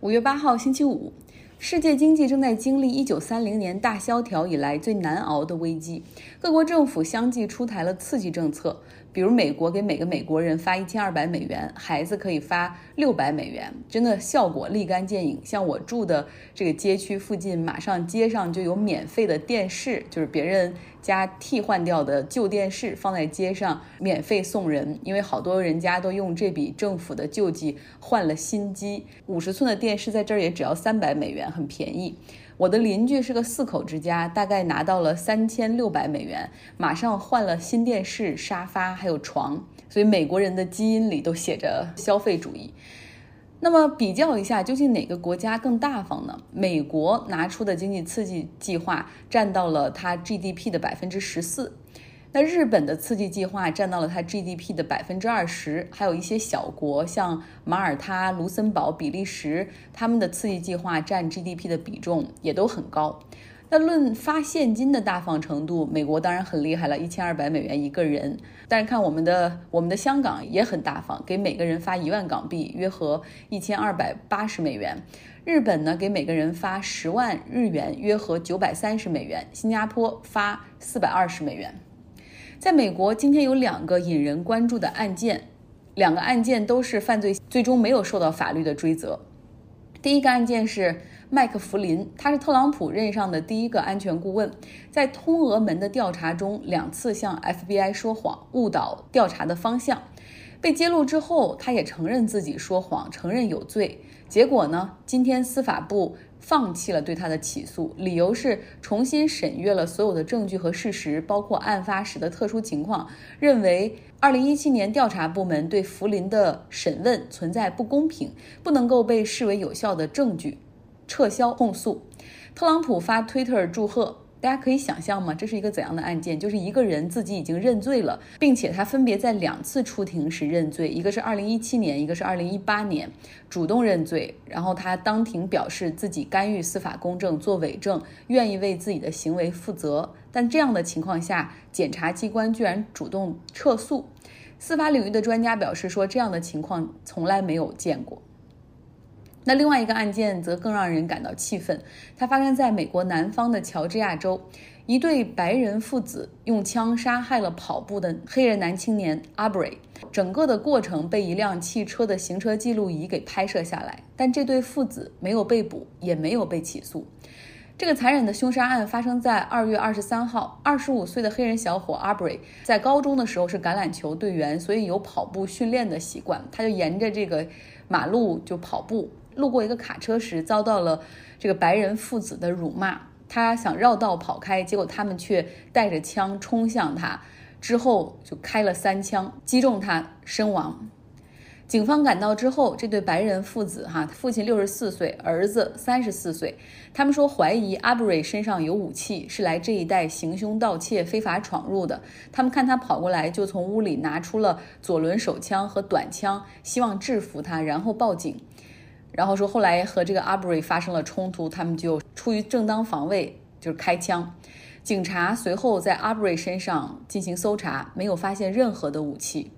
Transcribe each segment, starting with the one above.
五月八号，星期五，世界经济正在经历一九三零年大萧条以来最难熬的危机，各国政府相继出台了刺激政策。比如美国给每个美国人发一千二百美元，孩子可以发六百美元，真的效果立竿见影。像我住的这个街区附近，马上街上就有免费的电视，就是别人家替换掉的旧电视放在街上免费送人，因为好多人家都用这笔政府的救济换了新机。五十寸的电视在这儿也只要三百美元，很便宜。我的邻居是个四口之家，大概拿到了三千六百美元，马上换了新电视、沙发还有床。所以美国人的基因里都写着消费主义。那么比较一下，究竟哪个国家更大方呢？美国拿出的经济刺激计划占到了它 GDP 的百分之十四。那日本的刺激计划占到了它 GDP 的百分之二十，还有一些小国像马耳他、卢森堡、比利时，他们的刺激计划占 GDP 的比重也都很高。那论发现金的大方程度，美国当然很厉害了，一千二百美元一个人。但是看我们的我们的香港也很大方，给每个人发一万港币，约合一千二百八十美元。日本呢，给每个人发十万日元，约合九百三十美元。新加坡发四百二十美元。在美国，今天有两个引人关注的案件，两个案件都是犯罪，最终没有受到法律的追责。第一个案件是麦克弗林，他是特朗普任上的第一个安全顾问，在通俄门的调查中两次向 FBI 说谎，误导调查的方向。被揭露之后，他也承认自己说谎，承认有罪。结果呢，今天司法部。放弃了对他的起诉，理由是重新审阅了所有的证据和事实，包括案发时的特殊情况，认为2017年调查部门对福林的审问存在不公平，不能够被视为有效的证据，撤销控诉。特朗普发推特祝贺。大家可以想象吗？这是一个怎样的案件？就是一个人自己已经认罪了，并且他分别在两次出庭时认罪，一个是二零一七年，一个是二零一八年，主动认罪。然后他当庭表示自己干预司法公正，做伪证，愿意为自己的行为负责。但这样的情况下，检察机关居然主动撤诉。司法领域的专家表示说，这样的情况从来没有见过。那另外一个案件则更让人感到气愤，它发生在美国南方的乔治亚州，一对白人父子用枪杀害了跑步的黑人男青年 Aubrey，整个的过程被一辆汽车的行车记录仪给拍摄下来，但这对父子没有被捕，也没有被起诉。这个残忍的凶杀案发生在二月二十三号，二十五岁的黑人小伙 Aubrey 在高中的时候是橄榄球队员，所以有跑步训练的习惯，他就沿着这个马路就跑步。路过一个卡车时，遭到了这个白人父子的辱骂。他想绕道跑开，结果他们却带着枪冲向他，之后就开了三枪，击中他身亡。警方赶到之后，这对白人父子，哈，父亲六十四岁，儿子三十四岁，他们说怀疑阿布瑞身上有武器，是来这一带行凶盗窃、非法闯入的。他们看他跑过来，就从屋里拿出了左轮手枪和短枪，希望制服他，然后报警。然后说，后来和这个阿布瑞发生了冲突，他们就出于正当防卫，就是开枪。警察随后在阿布瑞身上进行搜查，没有发现任何的武器。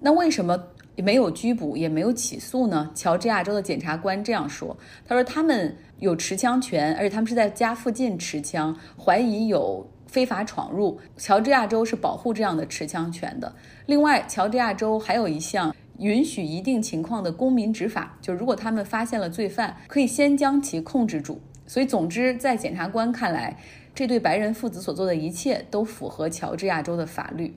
那为什么没有拘捕，也没有起诉呢？乔治亚州的检察官这样说：“他说他们有持枪权，而且他们是在家附近持枪，怀疑有非法闯入。乔治亚州是保护这样的持枪权的。另外，乔治亚州还有一项。”允许一定情况的公民执法，就如果他们发现了罪犯，可以先将其控制住。所以，总之，在检察官看来，这对白人父子所做的一切都符合乔治亚州的法律。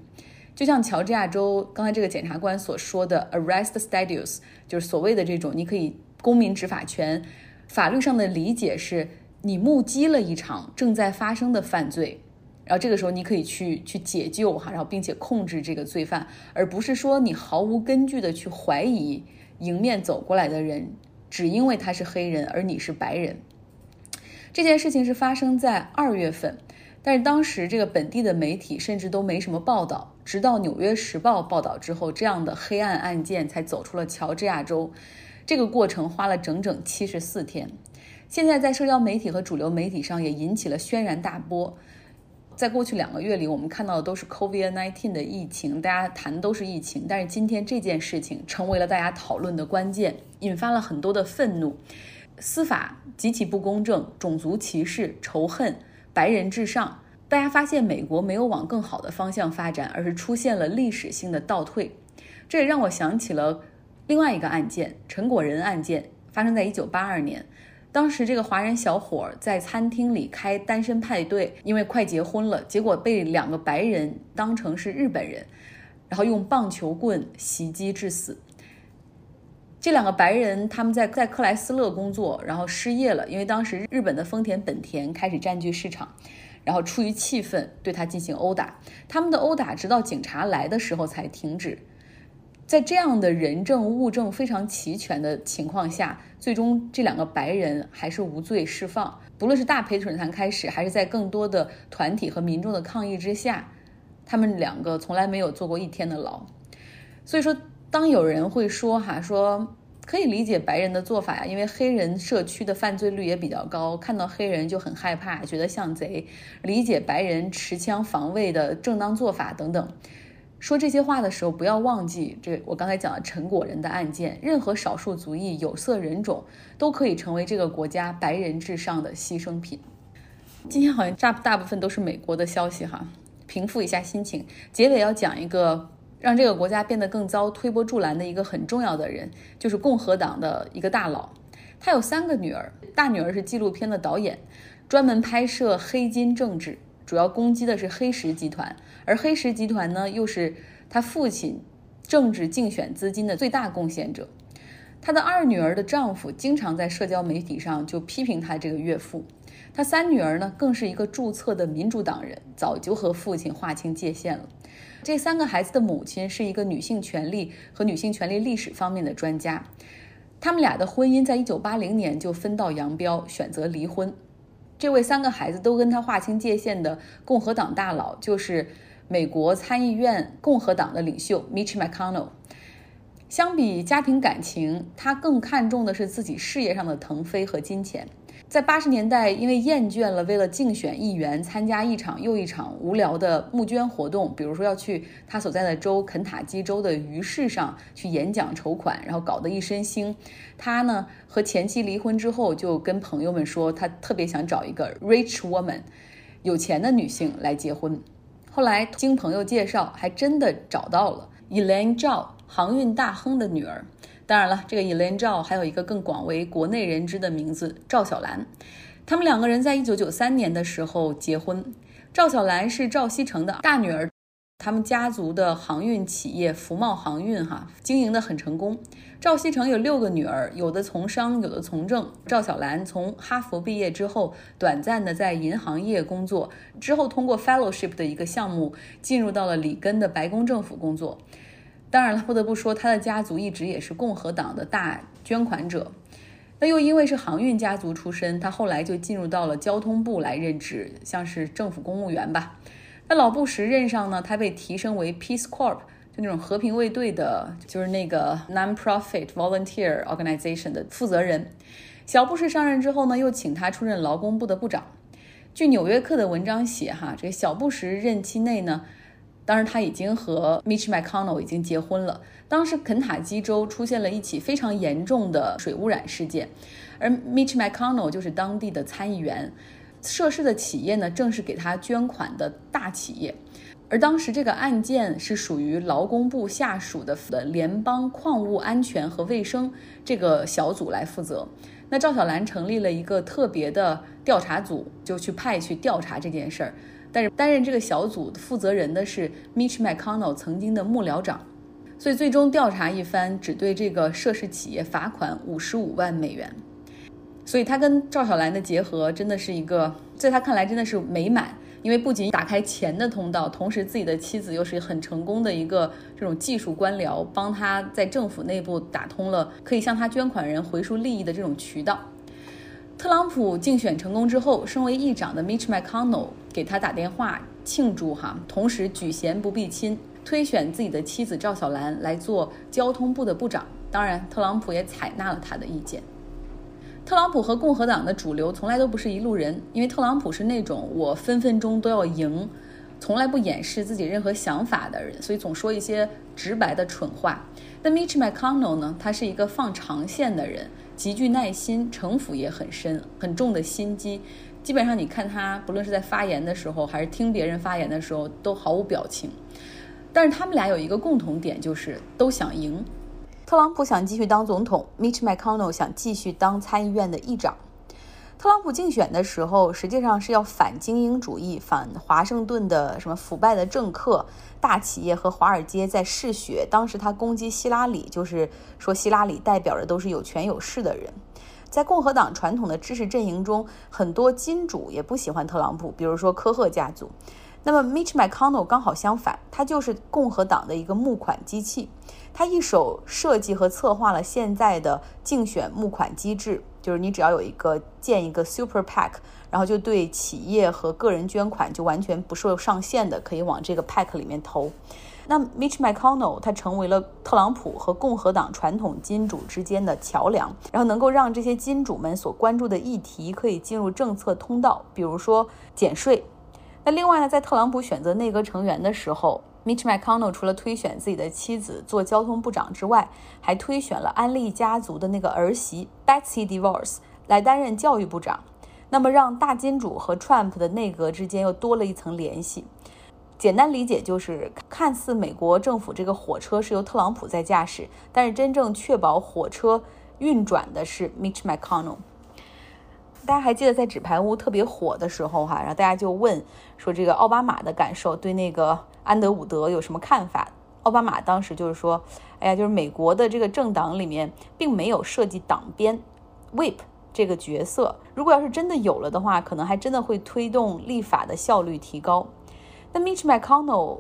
就像乔治亚州刚才这个检察官所说的，arrest status，就是所谓的这种你可以公民执法权。法律上的理解是，你目击了一场正在发生的犯罪。然后这个时候你可以去去解救哈，然后并且控制这个罪犯，而不是说你毫无根据的去怀疑迎面走过来的人，只因为他是黑人而你是白人。这件事情是发生在二月份，但是当时这个本地的媒体甚至都没什么报道，直到《纽约时报》报道之后，这样的黑暗案件才走出了乔治亚州。这个过程花了整整七十四天，现在在社交媒体和主流媒体上也引起了轩然大波。在过去两个月里，我们看到的都是 COVID-19 的疫情，大家谈都是疫情。但是今天这件事情成为了大家讨论的关键，引发了很多的愤怒。司法极其不公正，种族歧视、仇恨，白人至上。大家发现美国没有往更好的方向发展，而是出现了历史性的倒退。这也让我想起了另外一个案件——陈果仁案件，发生在一九八二年。当时这个华人小伙在餐厅里开单身派对，因为快结婚了，结果被两个白人当成是日本人，然后用棒球棍袭击致死。这两个白人他们在在克莱斯勒工作，然后失业了，因为当时日本的丰田本田开始占据市场，然后出于气愤对他进行殴打。他们的殴打直到警察来的时候才停止。在这样的人证物证非常齐全的情况下，最终这两个白人还是无罪释放。不论是大陪审团开始，还是在更多的团体和民众的抗议之下，他们两个从来没有坐过一天的牢。所以说。当有人会说哈说可以理解白人的做法呀，因为黑人社区的犯罪率也比较高，看到黑人就很害怕，觉得像贼。理解白人持枪防卫的正当做法等等。说这些话的时候，不要忘记这我刚才讲的陈果仁的案件。任何少数族裔、有色人种都可以成为这个国家白人至上的牺牲品。今天好像大大部分都是美国的消息哈，平复一下心情。结尾要讲一个。让这个国家变得更糟、推波助澜的一个很重要的人，就是共和党的一个大佬。他有三个女儿，大女儿是纪录片的导演，专门拍摄黑金政治，主要攻击的是黑石集团。而黑石集团呢，又是他父亲政治竞选资金的最大贡献者。他的二女儿的丈夫经常在社交媒体上就批评他这个岳父。他三女儿呢，更是一个注册的民主党人，早就和父亲划清界限了。这三个孩子的母亲是一个女性权利和女性权利历史方面的专家，他们俩的婚姻在一九八零年就分道扬镳，选择离婚。这位三个孩子都跟他划清界限的共和党大佬，就是美国参议院共和党的领袖 Mitch McConnell。相比家庭感情，他更看重的是自己事业上的腾飞和金钱。在八十年代，因为厌倦了为了竞选议员参加一场又一场无聊的募捐活动，比如说要去他所在的州肯塔基州的鱼市上去演讲筹款，然后搞得一身腥。他呢和前妻离婚之后，就跟朋友们说，他特别想找一个 rich woman，有钱的女性来结婚。后来经朋友介绍，还真的找到了 Elaine Zhao，航运大亨的女儿。当然了，这个 Elaine 赵还有一个更广为国内人知的名字赵小兰。他们两个人在一九九三年的时候结婚。赵小兰是赵锡成的大女儿，他们家族的航运企业福茂航运哈经营的很成功。赵锡成有六个女儿，有的从商，有的从政。赵小兰从哈佛毕业之后，短暂的在银行业工作，之后通过 fellowship 的一个项目进入到了里根的白宫政府工作。当然了，不得不说，他的家族一直也是共和党的大捐款者。那又因为是航运家族出身，他后来就进入到了交通部来任职，像是政府公务员吧。那老布什任上呢，他被提升为 Peace Corps，就那种和平卫队的，就是那个 non-profit volunteer organization 的负责人。小布什上任之后呢，又请他出任劳工部的部长。据《纽约客》的文章写，哈，这个小布什任期内呢。当时他已经和 Mitch McConnell 已经结婚了。当时肯塔基州出现了一起非常严重的水污染事件，而 Mitch McConnell 就是当地的参议员，涉事的企业呢正是给他捐款的大企业。而当时这个案件是属于劳工部下属的联邦矿物安全和卫生这个小组来负责。那赵小兰成立了一个特别的调查组，就去派去调查这件事儿。但是担任这个小组负责人的是 Mitch McConnell 曾经的幕僚长，所以最终调查一番，只对这个涉事企业罚款五十五万美元。所以他跟赵小兰的结合真的是一个，在他看来真的是美满，因为不仅打开钱的通道，同时自己的妻子又是很成功的一个这种技术官僚，帮他在政府内部打通了可以向他捐款人回输利益的这种渠道。特朗普竞选成功之后，身为议长的 Mitch McConnell 给他打电话庆祝哈，同时举贤不避亲，推选自己的妻子赵小兰来做交通部的部长。当然，特朗普也采纳了他的意见。特朗普和共和党的主流从来都不是一路人，因为特朗普是那种我分分钟都要赢，从来不掩饰自己任何想法的人，所以总说一些直白的蠢话。那 Mitch McConnell 呢？他是一个放长线的人，极具耐心，城府也很深，很重的心机。基本上你看他，不论是在发言的时候，还是听别人发言的时候，都毫无表情。但是他们俩有一个共同点，就是都想赢。特朗普想继续当总统，Mitch McConnell 想继续当参议院的议长。特朗普竞选的时候，实际上是要反精英主义、反华盛顿的什么腐败的政客、大企业和华尔街在嗜血。当时他攻击希拉里，就是说希拉里代表的都是有权有势的人。在共和党传统的支持阵营中，很多金主也不喜欢特朗普，比如说科赫家族。那么 Mitch McConnell 刚好相反，他就是共和党的一个募款机器，他一手设计和策划了现在的竞选募款机制。就是你只要有一个建一个 Super PAC，然后就对企业和个人捐款就完全不受上限的，可以往这个 PAC 里面投。那 Mitch McConnell 他成为了特朗普和共和党传统金主之间的桥梁，然后能够让这些金主们所关注的议题可以进入政策通道，比如说减税。那另外呢，在特朗普选择内阁成员的时候。Mitch McConnell 除了推选自己的妻子做交通部长之外，还推选了安利家族的那个儿媳 Betsy DeVos 来担任教育部长。那么，让大金主和 Trump 的内阁之间又多了一层联系。简单理解就是，看似美国政府这个火车是由特朗普在驾驶，但是真正确保火车运转的是 Mitch McConnell。大家还记得在纸牌屋特别火的时候哈，然后大家就问说这个奥巴马的感受，对那个安德伍德有什么看法？奥巴马当时就是说，哎呀，就是美国的这个政党里面并没有设计党鞭 （whip） 这个角色，如果要是真的有了的话，可能还真的会推动立法的效率提高。那 Mitch McConnell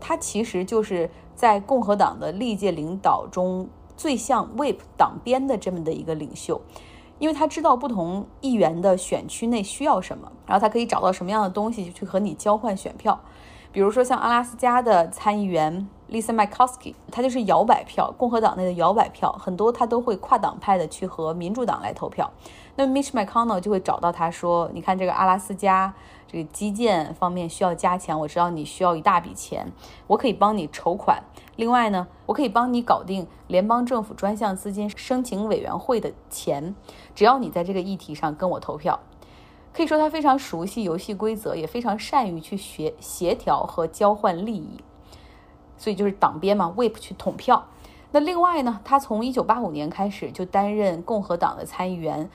他其实就是在共和党的历届领导中最像 whip 党鞭的这么的一个领袖。因为他知道不同议员的选区内需要什么，然后他可以找到什么样的东西去和你交换选票。比如说像阿拉斯加的参议员 Lisa Murkowski，他就是摇摆票，共和党内的摇摆票，很多他都会跨党派的去和民主党来投票。那 Mitch McConnell 就会找到他说：“你看这个阿拉斯加这个基建方面需要加强，我知道你需要一大笔钱，我可以帮你筹款。”另外呢，我可以帮你搞定联邦政府专项资金申请委员会的钱，只要你在这个议题上跟我投票。可以说他非常熟悉游戏规则，也非常善于去协协调和交换利益。所以就是党鞭嘛，whip 去捅票。那另外呢，他从一九八五年开始就担任共和党的参议员。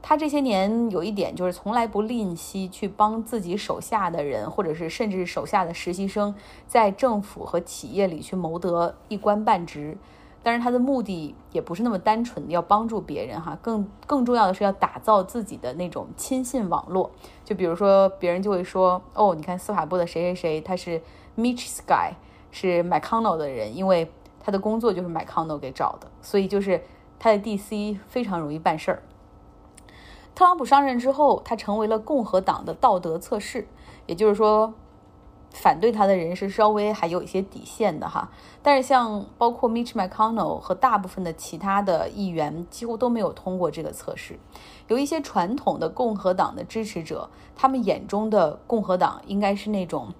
他这些年有一点就是从来不吝惜去帮自己手下的人，或者是甚至手下的实习生，在政府和企业里去谋得一官半职。但是他的目的也不是那么单纯的，要帮助别人哈，更更重要的是要打造自己的那种亲信网络。就比如说，别人就会说，哦，你看司法部的谁谁谁，他是 Mitch Sky，是 McConnell 的人，因为他的工作就是 McConnell 给找的，所以就是他的 DC 非常容易办事儿。特朗普上任之后，他成为了共和党的道德测试，也就是说，反对他的人是稍微还有一些底线的哈。但是像包括 Mitch McConnell 和大部分的其他的议员，几乎都没有通过这个测试。有一些传统的共和党的支持者，他们眼中的共和党应该是那种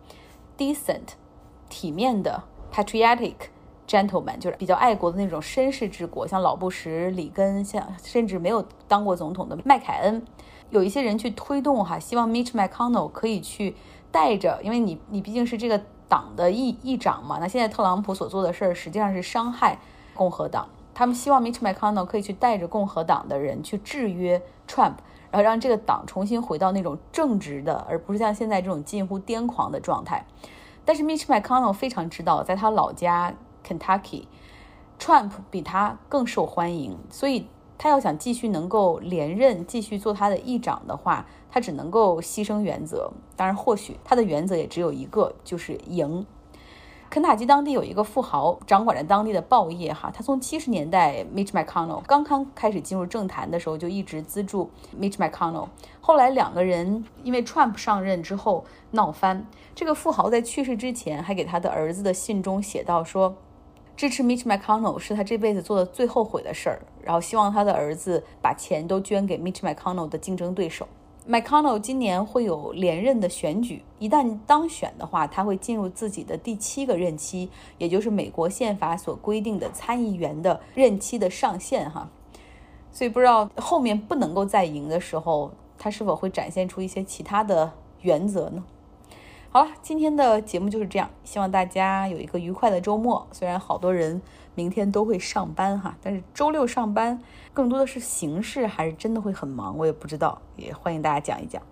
decent、体面的 patriotic。gentleman 就是比较爱国的那种绅士之国，像老布什、里根，像甚至没有当过总统的麦凯恩，有一些人去推动哈，希望 Mitch McConnell 可以去带着，因为你你毕竟是这个党的议议长嘛。那现在特朗普所做的事儿实际上是伤害共和党，他们希望 Mitch McConnell 可以去带着共和党的人去制约 Trump，然后让这个党重新回到那种正直的，而不是像现在这种近乎癫狂的状态。但是 Mitch McConnell 非常知道，在他老家。Kentucky，Trump 比他更受欢迎，所以他要想继续能够连任，继续做他的议长的话，他只能够牺牲原则。当然，或许他的原则也只有一个，就是赢。肯塔基当地有一个富豪掌管着当地的报业，哈，他从七十年代 Mitch McConnell 刚刚开始进入政坛的时候，就一直资助 Mitch McConnell。后来两个人因为 Trump 上任之后闹翻，这个富豪在去世之前还给他的儿子的信中写到说。支持 Mitch McConnell 是他这辈子做的最后悔的事儿，然后希望他的儿子把钱都捐给 Mitch McConnell 的竞争对手。McConnell 今年会有连任的选举，一旦当选的话，他会进入自己的第七个任期，也就是美国宪法所规定的参议员的任期的上限哈。所以不知道后面不能够再赢的时候，他是否会展现出一些其他的原则呢？好了，今天的节目就是这样，希望大家有一个愉快的周末。虽然好多人明天都会上班哈，但是周六上班更多的是形式，还是真的会很忙，我也不知道，也欢迎大家讲一讲。